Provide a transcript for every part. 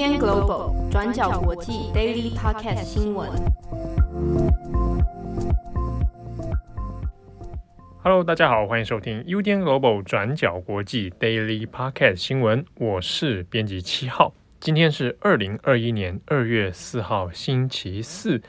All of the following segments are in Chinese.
UDN Global 转角国际 Daily Podcast 新闻。Hello，大家好，欢迎收听 UDN Global 转角国际 Daily Podcast 新闻。我是编辑七号，今天是二零二一年二月四号，星期四。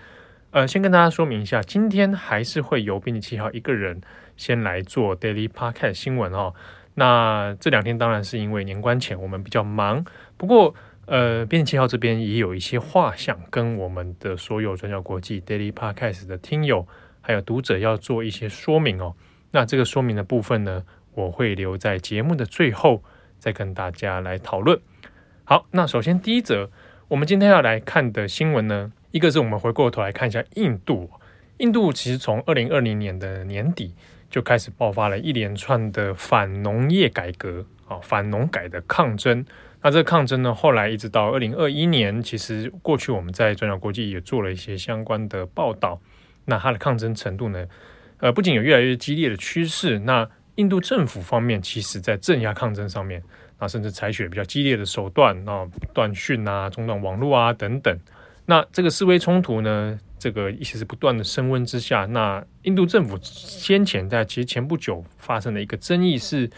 呃，先跟大家说明一下，今天还是会由编辑七号一个人先来做 Daily Podcast 新闻哦。那这两天当然是因为年关前我们比较忙，不过呃，编辑七号这边也有一些话想跟我们的所有转角国际 Daily Podcast 的听友还有读者要做一些说明哦。那这个说明的部分呢，我会留在节目的最后再跟大家来讨论。好，那首先第一则，我们今天要来看的新闻呢，一个是我们回过头来看一下印度，印度其实从二零二零年的年底。就开始爆发了一连串的反农业改革啊，反农改的抗争。那这个抗争呢，后来一直到二零二一年，其实过去我们在转角国际也做了一些相关的报道。那它的抗争程度呢，呃，不仅有越来越激烈的趋势，那印度政府方面其实在镇压抗争上面，那甚至采取比较激烈的手段，啊，断讯啊，中断网络啊等等。那这个示威冲突呢，这个一直是不断的升温之下，那印度政府先前在其实前不久发生的一个争议是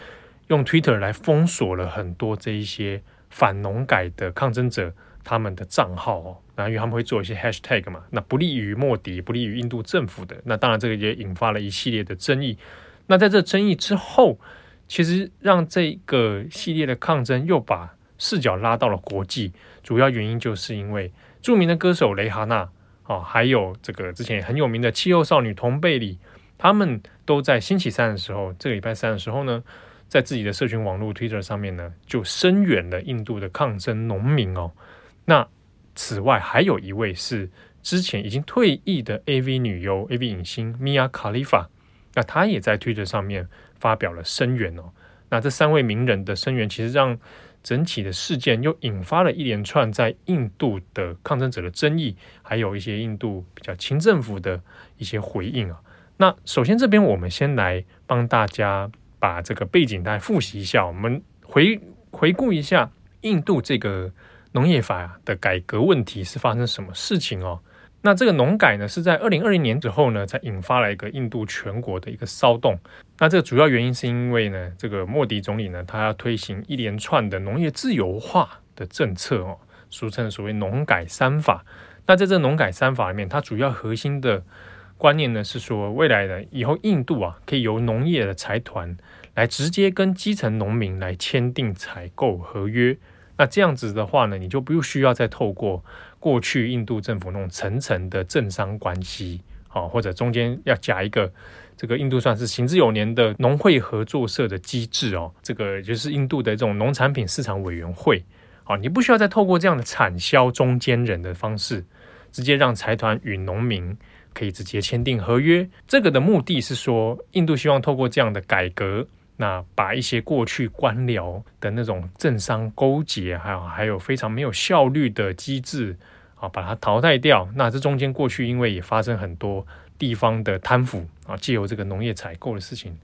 用 Twitter 来封锁了很多这一些反农改的抗争者他们的账号哦，那因为他们会做一些 Hashtag 嘛，那不利于莫迪，不利于印度政府的，那当然这个也引发了一系列的争议。那在这争议之后，其实让这个系列的抗争又把视角拉到了国际，主要原因就是因为著名的歌手蕾哈娜。哦，还有这个之前很有名的气候少女同贝里，他们都在星期三的时候，这个礼拜三的时候呢，在自己的社群网络 Twitter 上面呢，就声援了印度的抗争农民哦。那此外，还有一位是之前已经退役的 AV 女优、AV 影星 Mia Khalifa，那她也在 Twitter 上面发表了声援哦。那这三位名人的声援，其实让整体的事件又引发了一连串在印度的抗争者的争议，还有一些印度比较亲政府的一些回应啊。那首先这边我们先来帮大家把这个背景大家复习一下，我们回回顾一下印度这个农业法的改革问题是发生什么事情哦。那这个农改呢，是在二零二零年之后呢，才引发了一个印度全国的一个骚动。那这个主要原因是因为呢，这个莫迪总理呢，他要推行一连串的农业自由化的政策哦，俗称所谓“农改三法”。那在这“农改三法”里面，它主要核心的观念呢，是说未来的以后印度啊，可以由农业的财团来直接跟基层农民来签订采购合约。那这样子的话呢，你就不需要再透过过去印度政府那种层层的政商关系，好，或者中间要加一个这个印度算是行之有年的农会合作社的机制哦，这个就是印度的这种农产品市场委员会，好，你不需要再透过这样的产销中间人的方式，直接让财团与农民可以直接签订合约。这个的目的是说，印度希望透过这样的改革。那把一些过去官僚的那种政商勾结，还有还有非常没有效率的机制啊，把它淘汰掉。那这中间过去因为也发生很多地方的贪腐啊，借由这个农业采购的事情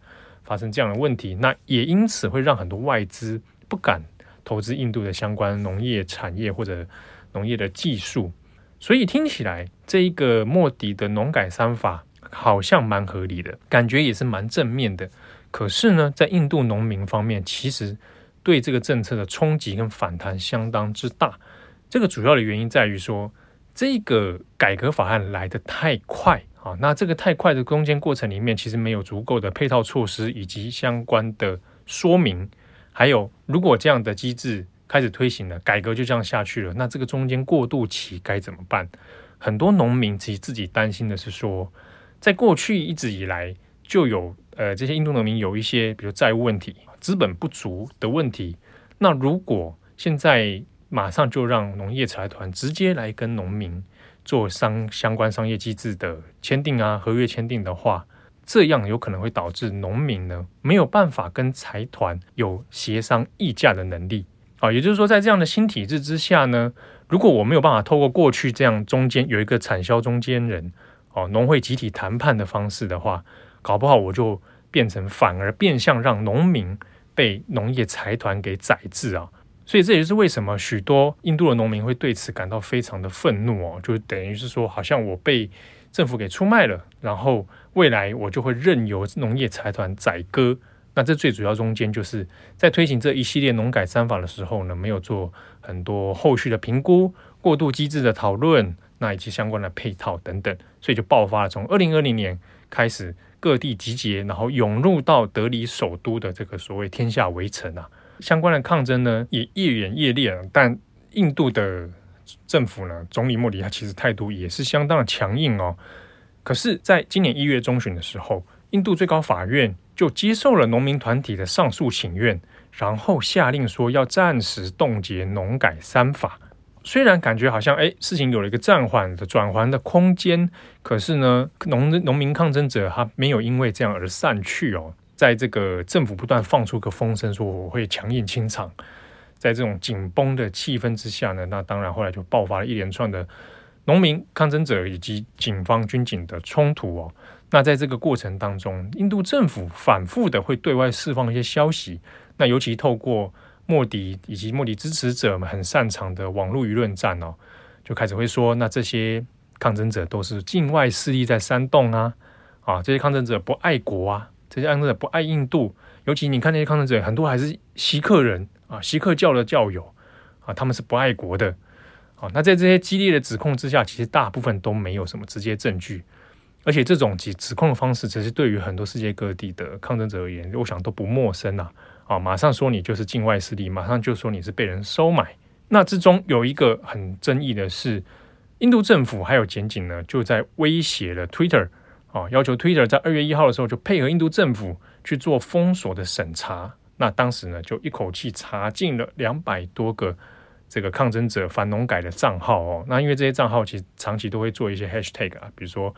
发生这样的问题，那也因此会让很多外资不敢投资印度的相关农业产业或者农业的技术。所以听起来这一个莫迪的农改三法好像蛮合理的，感觉也是蛮正面的。可是呢，在印度农民方面，其实对这个政策的冲击跟反弹相当之大。这个主要的原因在于说，这个改革法案来得太快啊。那这个太快的攻坚过程里面，其实没有足够的配套措施以及相关的说明。还有，如果这样的机制开始推行了，改革就这样下去了，那这个中间过渡期该怎么办？很多农民其实自己担心的是说，在过去一直以来就有。呃，这些印度农民有一些，比如债务问题、资本不足的问题。那如果现在马上就让农业财团直接来跟农民做商相关商业机制的签订啊，合约签订的话，这样有可能会导致农民呢没有办法跟财团有协商议价的能力啊。也就是说，在这样的新体制之下呢，如果我没有办法透过过去这样中间有一个产销中间人哦，农会集体谈判的方式的话，搞不好我就。变成反而变相让农民被农业财团给宰制啊，所以这也是为什么许多印度的农民会对此感到非常的愤怒哦，就等于是说，好像我被政府给出卖了，然后未来我就会任由农业财团宰割。那这最主要中间就是在推行这一系列农改三法的时候呢，没有做很多后续的评估、过渡机制的讨论，那以及相关的配套等等，所以就爆发了。从二零二零年开始，各地集结，然后涌入到德里首都的这个所谓“天下围城”啊。相关的抗争呢，也越演越烈。但印度的政府呢，总理莫迪他其实态度也是相当的强硬哦。可是，在今年一月中旬的时候，印度最高法院就接受了农民团体的上诉请愿，然后下令说要暂时冻结农改三法。虽然感觉好像哎，事情有了一个暂缓的转圜的空间，可是呢，农农民抗争者他没有因为这样而散去哦。在这个政府不断放出个风声说我会强硬清场，在这种紧绷的气氛之下呢，那当然后来就爆发了一连串的农民抗争者以及警方军警的冲突哦。那在这个过程当中，印度政府反复的会对外释放一些消息，那尤其透过莫迪以及莫迪支持者们很擅长的网络舆论战哦，就开始会说，那这些抗争者都是境外势力在煽动啊，啊，这些抗争者不爱国啊。这些抗争者不爱印度，尤其你看那些抗争者，很多还是锡克人啊，锡克教的教友啊，他们是不爱国的好。那在这些激烈的指控之下，其实大部分都没有什么直接证据，而且这种指指控的方式，其实对于很多世界各地的抗争者而言，我想都不陌生呐。啊，马上说你就是境外势力，马上就说你是被人收买。那之中有一个很争议的是，印度政府还有检警呢，就在威胁了 Twitter。啊，要求 Twitter 在二月一号的时候就配合印度政府去做封锁的审查。那当时呢，就一口气查进了两百多个这个抗争者反农改的账号哦。那因为这些账号其实长期都会做一些 hashtag 啊，比如说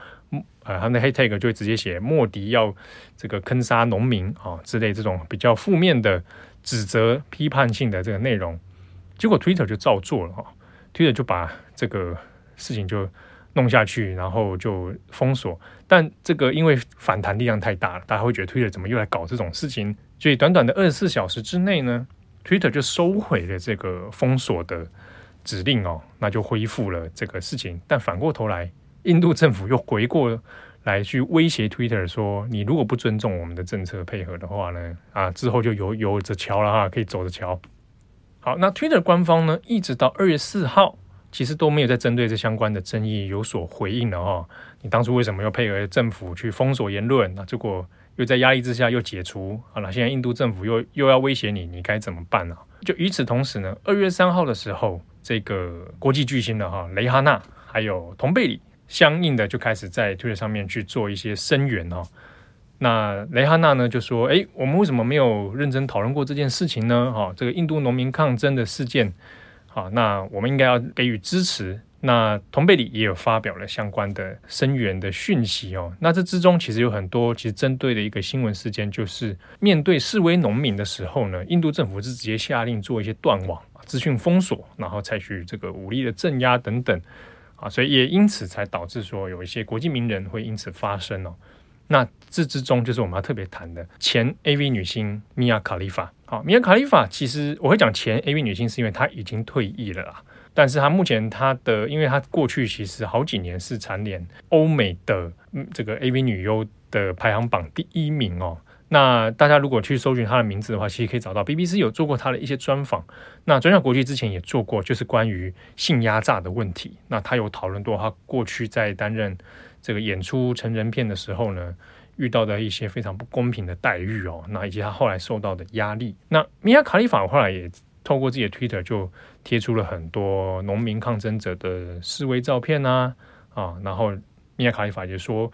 呃，他们的 hashtag 就会直接写莫迪要这个坑杀农民啊之类这种比较负面的指责、批判性的这个内容。结果 Twitter 就照做了哈，Twitter 就把这个事情就。弄下去，然后就封锁。但这个因为反弹力量太大了，大家会觉得 Twitter 怎么又来搞这种事情？所以短短的二十四小时之内呢，Twitter 就收回了这个封锁的指令哦，那就恢复了这个事情。但反过头来，印度政府又回过来去威胁 Twitter 说：“你如果不尊重我们的政策配合的话呢，啊，之后就有有着瞧了哈，可以走着瞧。”好，那 Twitter 官方呢，一直到二月四号。其实都没有在针对这相关的争议有所回应了哈。你当初为什么要配合政府去封锁言论？那结果又在压力之下又解除。好了，现在印度政府又又要威胁你，你该怎么办呢？就与此同时呢，二月三号的时候，这个国际巨星的哈蕾哈娜还有同贝里，相应的就开始在推特上面去做一些声援哦。那蕾哈娜呢就说：“哎，我们为什么没有认真讨论过这件事情呢？哈，这个印度农民抗争的事件。”好，那我们应该要给予支持。那同贝里也有发表了相关的声援的讯息哦。那这之中其实有很多，其实针对的一个新闻事件，就是面对示威农民的时候呢，印度政府是直接下令做一些断网、资讯封锁，然后采取这个武力的镇压等等。啊，所以也因此才导致说有一些国际名人会因此发声哦。那这之中就是我们要特别谈的前 AV 女星米娅卡利法。好，米娅卡利法其实我会讲前 AV 女星，是因为她已经退役了啦。但是她目前她的，因为她过去其实好几年是蝉联欧美的这个 AV 女优的排行榜第一名哦。那大家如果去搜寻她的名字的话，其实可以找到 BBC 有做过她的一些专访。那转角国际之前也做过，就是关于性压榨的问题。那她有讨论过她过去在担任这个演出成人片的时候呢，遇到的一些非常不公平的待遇哦，那以及他后来受到的压力。那米娅卡利法后来也透过自己的 Twitter 就贴出了很多农民抗争者的示威照片啊啊，然后米亚卡利法也说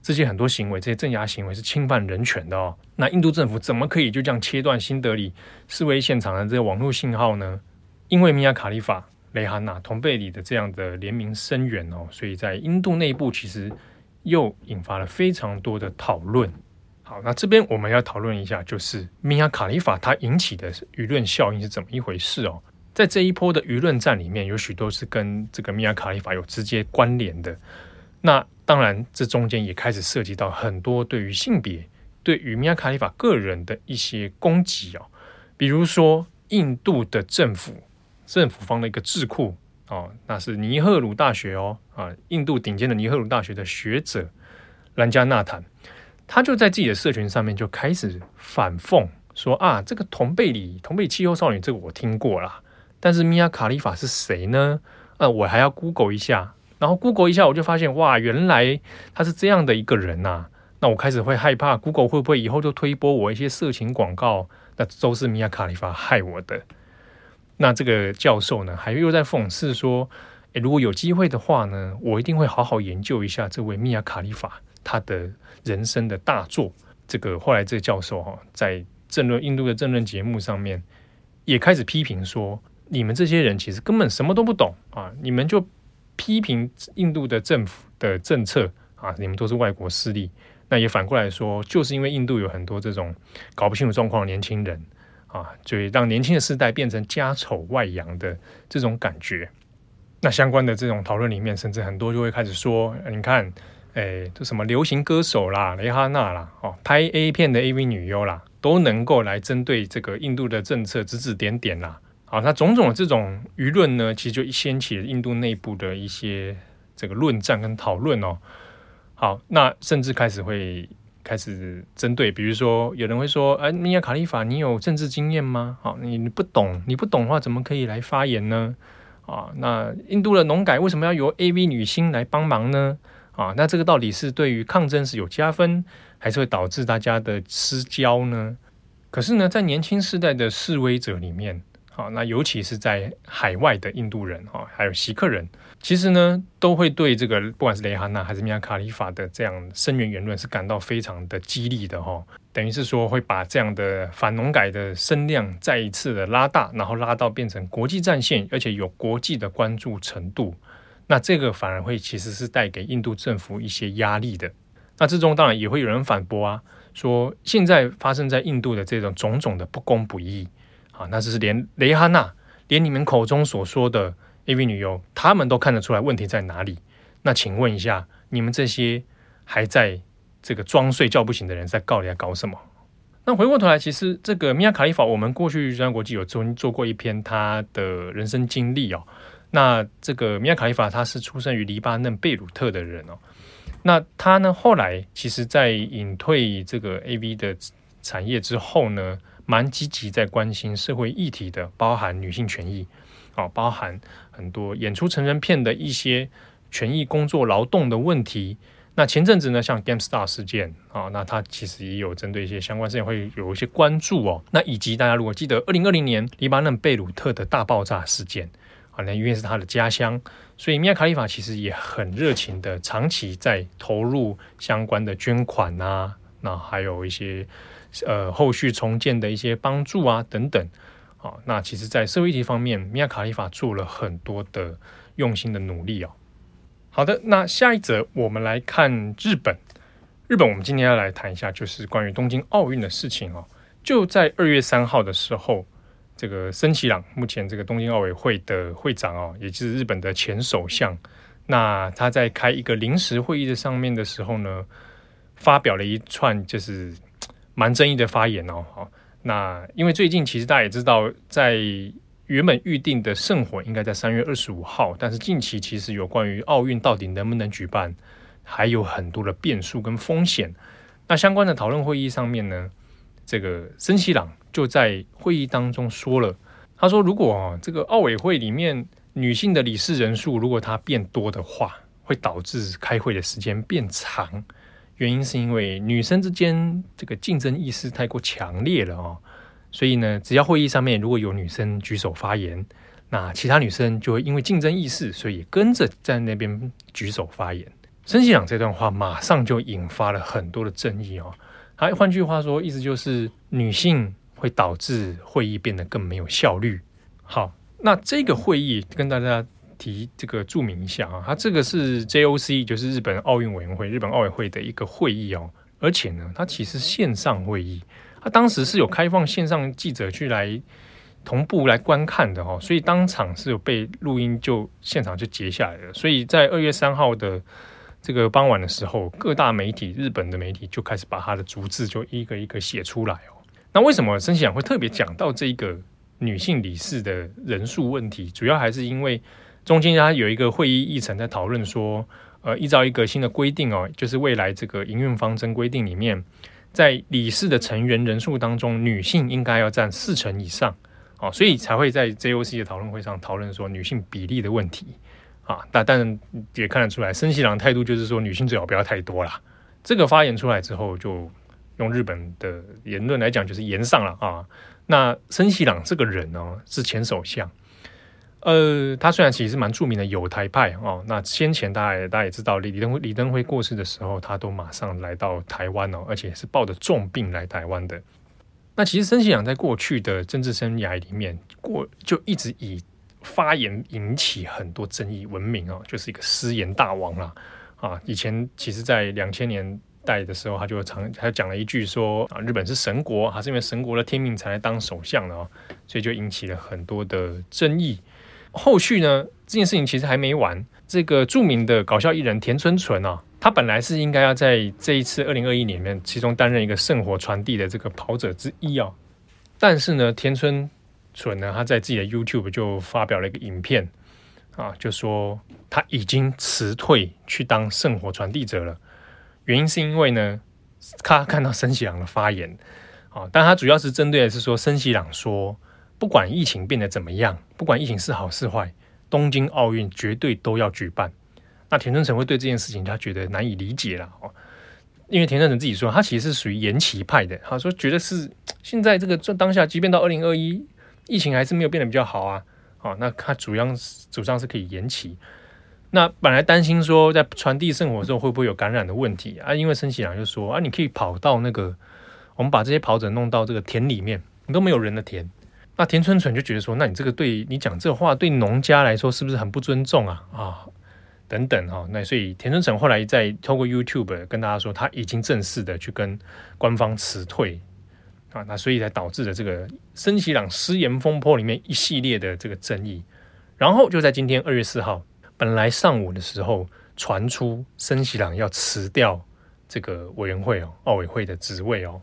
这些很多行为，这些镇压行为是侵犯人权的哦。那印度政府怎么可以就这样切断新德里示威现场的这个网络信号呢？因为米亚卡利法、蕾哈娜、同贝里的这样的联名声援哦，所以在印度内部其实。又引发了非常多的讨论。好，那这边我们要讨论一下，就是米娅卡利法它引起的舆论效应是怎么一回事哦。在这一波的舆论战里面，有许多是跟这个米娅卡利法有直接关联的。那当然，这中间也开始涉及到很多对于性别、对于米娅卡利法个人的一些攻击哦。比如说，印度的政府政府方的一个智库哦，那是尼赫鲁大学哦啊，印度顶尖的尼赫鲁大学的学者兰加纳坦，他就在自己的社群上面就开始反讽说啊，这个同辈里同辈气候少女这个我听过啦，但是米亚卡利法是谁呢？呃，我还要 Google 一下，然后 Google 一下我就发现哇，原来他是这样的一个人呐、那我开始会害怕，Google 会不会以后就推播我一些色情广告？那都是米亚卡利法害我的。那这个教授呢，还又在讽刺说：“诶，如果有机会的话呢，我一定会好好研究一下这位米亚卡利法他的人生的大作。”这个后来这个教授哈，在政论印度的政论节目上面也开始批评说：“你们这些人其实根本什么都不懂啊！你们就批评印度的政府的政策啊！你们都是外国势力。”那也反过来说，就是因为印度有很多这种搞不清楚状况的年轻人啊，就让年轻的世代变成家丑外扬的这种感觉。那相关的这种讨论里面，甚至很多就会开始说：你看，诶，这什么流行歌手啦、蕾哈娜啦、哦，拍 A 片的 AV 女优啦，都能够来针对这个印度的政策指指点点啦。好，那种种的这种舆论呢，其实就掀起印度内部的一些这个论战跟讨论哦。好，那甚至开始会开始针对，比如说有人会说，哎，米亚卡利法，你有政治经验吗？好，你不懂，你不懂的话，怎么可以来发言呢？啊，那印度的农改为什么要由 AV 女星来帮忙呢？啊，那这个到底是对于抗争是有加分，还是会导致大家的失焦呢？可是呢，在年轻世代的示威者里面，好，那尤其是在海外的印度人啊，还有锡克人。其实呢，都会对这个不管是蕾哈娜还是米亚卡利法的这样声援言论是感到非常的激励的哈、哦。等于是说会把这样的反农改的声量再一次的拉大，然后拉到变成国际战线，而且有国际的关注程度。那这个反而会其实是带给印度政府一些压力的。那之中当然也会有人反驳啊，说现在发生在印度的这种种种的不公不义啊，那这是连蕾哈娜，连你们口中所说的。AV 女优，他们都看得出来问题在哪里。那请问一下，你们这些还在这个装睡觉不醒的人，在告你在搞什么？那回过头来，其实这个米亚卡利法，我们过去中央国际有做做过一篇他的人生经历哦。那这个米亚卡利法，他是出生于黎巴嫩贝鲁特的人哦。那他呢，后来其实在隐退这个 AV 的产业之后呢，蛮积极在关心社会议题的，包含女性权益。啊，包含很多演出成人片的一些权益、工作、劳动的问题。那前阵子呢，像 GameStar 事件啊，那他其实也有针对一些相关事件会有一些关注哦。那以及大家如果记得，二零二零年黎巴嫩贝鲁特的大爆炸事件啊，那因为是他的家乡，所以米亚卡利法其实也很热情的，长期在投入相关的捐款啊，那还有一些呃后续重建的一些帮助啊等等。好，那其实，在社会议题方面，米亚卡利法做了很多的用心的努力哦。好的，那下一则我们来看日本。日本，我们今天要来谈一下，就是关于东京奥运的事情哦。就在二月三号的时候，这个森喜朗，目前这个东京奥委会的会长哦，也就是日本的前首相，那他在开一个临时会议的上面的时候呢，发表了一串就是蛮争议的发言哦。好。那因为最近其实大家也知道，在原本预定的圣火应该在三月二十五号，但是近期其实有关于奥运到底能不能举办，还有很多的变数跟风险。那相关的讨论会议上面呢，这个森喜朗就在会议当中说了，他说如果这个奥委会里面女性的理事人数如果它变多的话，会导致开会的时间变长。原因是因为女生之间这个竞争意识太过强烈了哦，所以呢，只要会议上面如果有女生举手发言，那其他女生就会因为竞争意识，所以跟着在那边举手发言。森喜朗这段话马上就引发了很多的争议哦。还换句话说，意思就是女性会导致会议变得更没有效率。好，那这个会议跟大家。提这个注明一下啊，它这个是 JOC，就是日本奥运委员会、日本奥委会的一个会议哦，而且呢，它其实线上会议，它当时是有开放线上记者去来同步来观看的哦，所以当场是有被录音，就现场就截下来了。所以在二月三号的这个傍晚的时候，各大媒体、日本的媒体就开始把它的逐字就一个一个写出来哦。那为什么森喜朗会特别讲到这个女性理事的人数问题，主要还是因为中间它有一个会议议程在讨论说，呃，依照一个新的规定哦，就是未来这个营运方针规定里面，在理事的成员人数当中，女性应该要占四成以上，哦，所以才会在 JOC 的讨论会上讨论说女性比例的问题啊。但但也看得出来，森喜朗态度就是说女性最好不要太多啦。这个发言出来之后，就用日本的言论来讲，就是言上了啊。那森喜朗这个人呢、哦，是前首相，呃，他虽然其实蛮著名的友台派哦。那先前大家大家也知道，李登辉李登辉过世的时候，他都马上来到台湾哦，而且是抱着重病来台湾的。那其实森喜朗在过去的政治生涯里面，过就一直以发言引起很多争议闻名哦，就是一个失言大王啦啊。以前其实，在两千年。代的时候，他就常他讲了一句说啊，日本是神国，还是因为神国的天命才来当首相的啊，所以就引起了很多的争议。后续呢，这件事情其实还没完。这个著名的搞笑艺人田村淳啊，他本来是应该要在这一次二零二一年里面，其中担任一个圣火传递的这个跑者之一啊。但是呢，田村淳呢，他在自己的 YouTube 就发表了一个影片啊，就说他已经辞退去当圣火传递者了。原因是因为呢，他看到森喜朗的发言，啊，但他主要是针对的是说，森喜朗说，不管疫情变得怎么样，不管疫情是好是坏，东京奥运绝对都要举办。那田村诚会对这件事情他觉得难以理解了，哦，因为田村诚自己说，他其实是属于延期派的，他说觉得是现在这个当下，即便到二零二一，疫情还是没有变得比较好啊，啊，那他主要主张是可以延期。那本来担心说，在传递圣火的时候会不会有感染的问题啊？因为森喜朗就说啊，你可以跑到那个，我们把这些跑者弄到这个田里面，你都没有人的田。那田村淳就觉得说，那你这个对你讲这话对农家来说是不是很不尊重啊？啊，等等哈。那所以田村淳后来在透过 YouTube 跟大家说，他已经正式的去跟官方辞退啊。那所以才导致了这个森喜朗失言风波里面一系列的这个争议。然后就在今天二月四号。本来上午的时候传出森喜朗要辞掉这个委员会哦，奥委会的职位哦。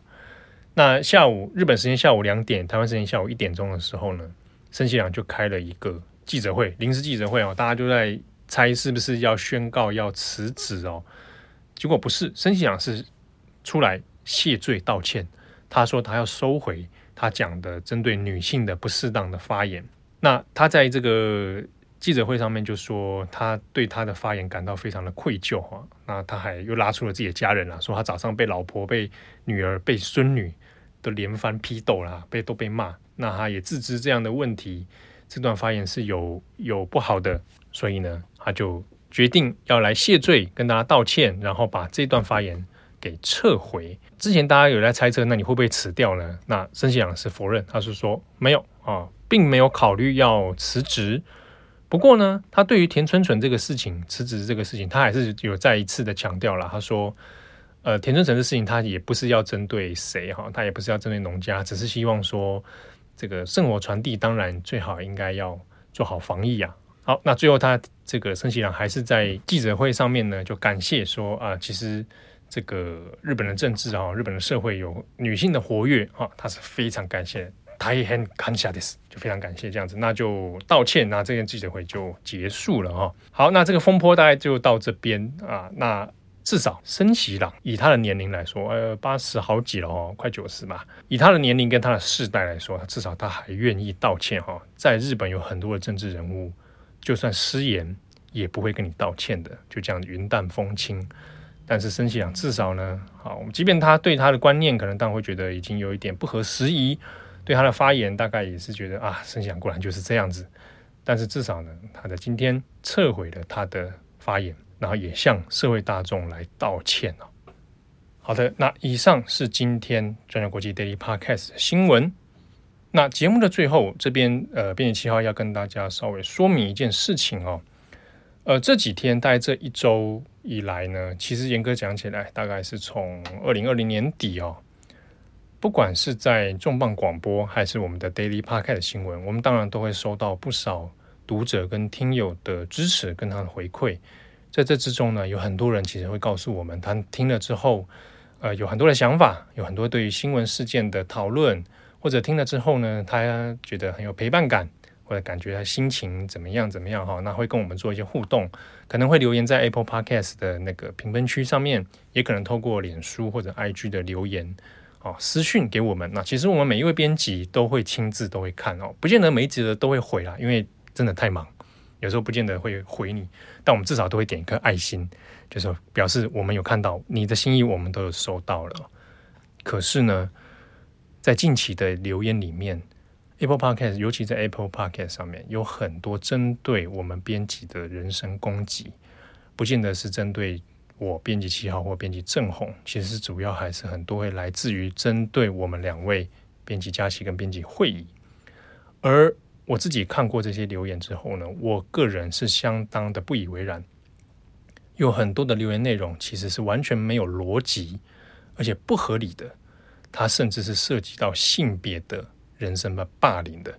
那下午日本时间下午两点，台湾时间下午一点钟的时候呢，森喜朗就开了一个记者会，临时记者会哦，大家都在猜是不是要宣告要辞职哦。结果不是，森喜朗是出来谢罪道歉，他说他要收回他讲的针对女性的不适当的发言。那他在这个。记者会上面就说，他对他的发言感到非常的愧疚哈。那他还又拉出了自己的家人啦，说他早上被老婆、被女儿、被孙女都连番批斗啦，被都被骂。那他也自知这样的问题，这段发言是有有不好的，所以呢，他就决定要来谢罪，跟大家道歉，然后把这段发言给撤回。之前大家有在猜测，那你会不会辞掉呢？那森喜朗是否认，他是说没有啊，并没有考虑要辞职。不过呢，他对于田村纯这个事情辞职这个事情，他还是有再一次的强调了。他说：“呃，田村纯的事情，他也不是要针对谁哈，他也不是要针对农家，只是希望说这个圣火传递，当然最好应该要做好防疫啊。”好，那最后他这个森喜朗还是在记者会上面呢，就感谢说啊，其实这个日本的政治啊，日本的社会有女性的活跃啊，他是非常感谢。大変感谢です，就非常感谢这样子，那就道歉，那这件记者会就结束了哈。好，那这个风波大概就到这边啊。那至少森喜朗以他的年龄来说，呃，八十好几了哦，快九十吧。以他的年龄跟他的世代来说，至少他还愿意道歉哈。在日本有很多的政治人物，就算失言也不会跟你道歉的，就这样云淡风轻。但是森喜朗至少呢，好，即便他对他的观念可能当然会觉得已经有一点不合时宜。对他的发言，大概也是觉得啊，森喜朗果然就是这样子。但是至少呢，他在今天撤回了他的发言，然后也向社会大众来道歉了。好的，那以上是今天转角国际 Daily Podcast 的新闻。那节目的最后，这边呃，编辑七号要跟大家稍微说明一件事情哦。呃，这几天大概这一周以来呢，其实严格讲起来，大概是从二零二零年底哦。不管是在重磅广播还是我们的 Daily Podcast 的新闻，我们当然都会收到不少读者跟听友的支持跟他的回馈。在这之中呢，有很多人其实会告诉我们，他听了之后，呃，有很多的想法，有很多对于新闻事件的讨论，或者听了之后呢，他觉得很有陪伴感，或者感觉他心情怎么样怎么样哈，那会跟我们做一些互动，可能会留言在 Apple Podcast 的那个评分区上面，也可能透过脸书或者 IG 的留言哦，私讯给我们。那其实我们每一位编辑都会亲自都会看哦，不见得每一集的都会回啦，因为真的太忙，有时候不见得会回你，但我们至少都会点一颗爱心，就是表示我们有看到你的心意，我们都有收到了。可是呢，在近期的留言里面，Apple Podcast，尤其在 Apple Podcast 上面，有很多针对我们编辑的人身攻击，不见得是针对我编辑七号或编辑正红，其实主要还是很多会来自于针对我们两位编辑佳琪跟编辑会议。而我自己看过这些留言之后呢，我个人是相当的不以为然，有很多的留言内容其实是完全没有逻辑。而且不合理的，它甚至是涉及到性别的人身的霸凌的。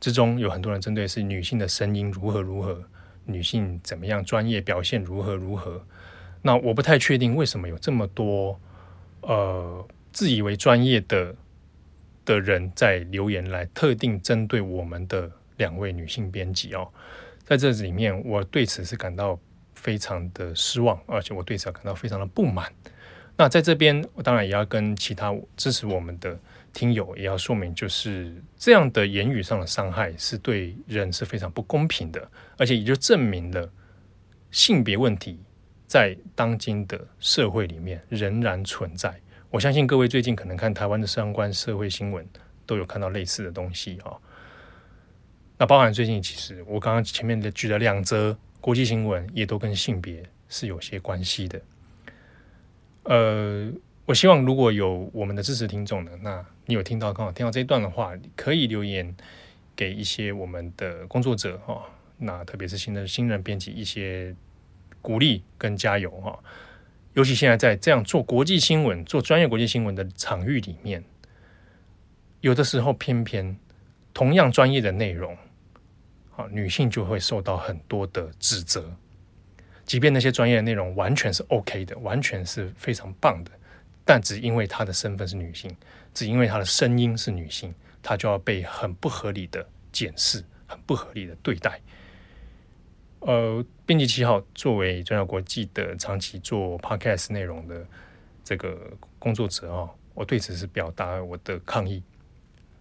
之中有很多人针对是女性的声音如何如何，女性怎么样专业表现如何如何。那我不太确定为什么有这么多呃自以为专业的的人在留言来特定针对我们的两位女性编辑哦，在这里面我对此是感到非常的失望，而且我对此感到非常的不满。那在这边，我当然也要跟其他支持我们的听友也要说明，就是这样的言语上的伤害是对人是非常不公平的，而且也就证明了性别问题在当今的社会里面仍然存在。我相信各位最近可能看台湾的相关社会新闻，都有看到类似的东西啊。那包含最近，其实我刚刚前面的举了两则国际新闻，也都跟性别是有些关系的。呃，我希望如果有我们的支持听众呢，那你有听到刚好听到这一段的话，可以留言给一些我们的工作者哈、哦，那特别是新的新人编辑一些鼓励跟加油哈、哦。尤其现在在这样做国际新闻、做专业国际新闻的场域里面，有的时候偏偏同样专业的内容，啊、女性就会受到很多的指责。即便那些专业的内容完全是 OK 的，完全是非常棒的，但只因为她的身份是女性，只因为她的声音是女性，她就要被很不合理的检视，很不合理的对待。呃，编辑七号作为转角国际的长期做 Podcast 内容的这个工作者啊，我对此是表达我的抗议。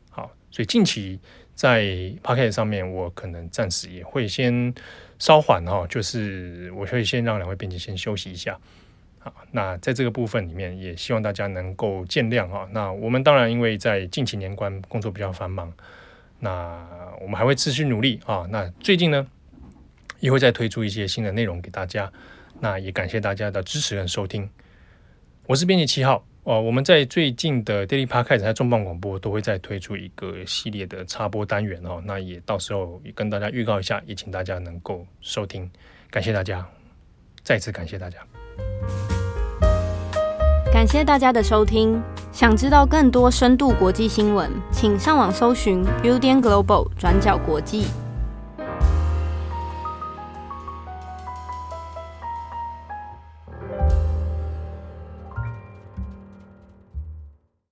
好，所以近期在 Podcast 上面，我可能暂时也会先。稍缓哈，就是我会先让两位编辑先休息一下。好，那在这个部分里面，也希望大家能够见谅哈。那我们当然因为在近期年关工作比较繁忙，那我们还会持续努力啊。那最近呢，也会再推出一些新的内容给大家。那也感谢大家的支持跟收听。我是编辑七号。哦，我们在最近的 Daily Podcast 在重磅广播都会再推出一个系列的插播单元哦，那也到时候也跟大家预告一下，也请大家能够收听，感谢大家，再次感谢大家，感谢大家的收听。想知道更多深度国际新闻，请上网搜寻 Udan Global 转角国际。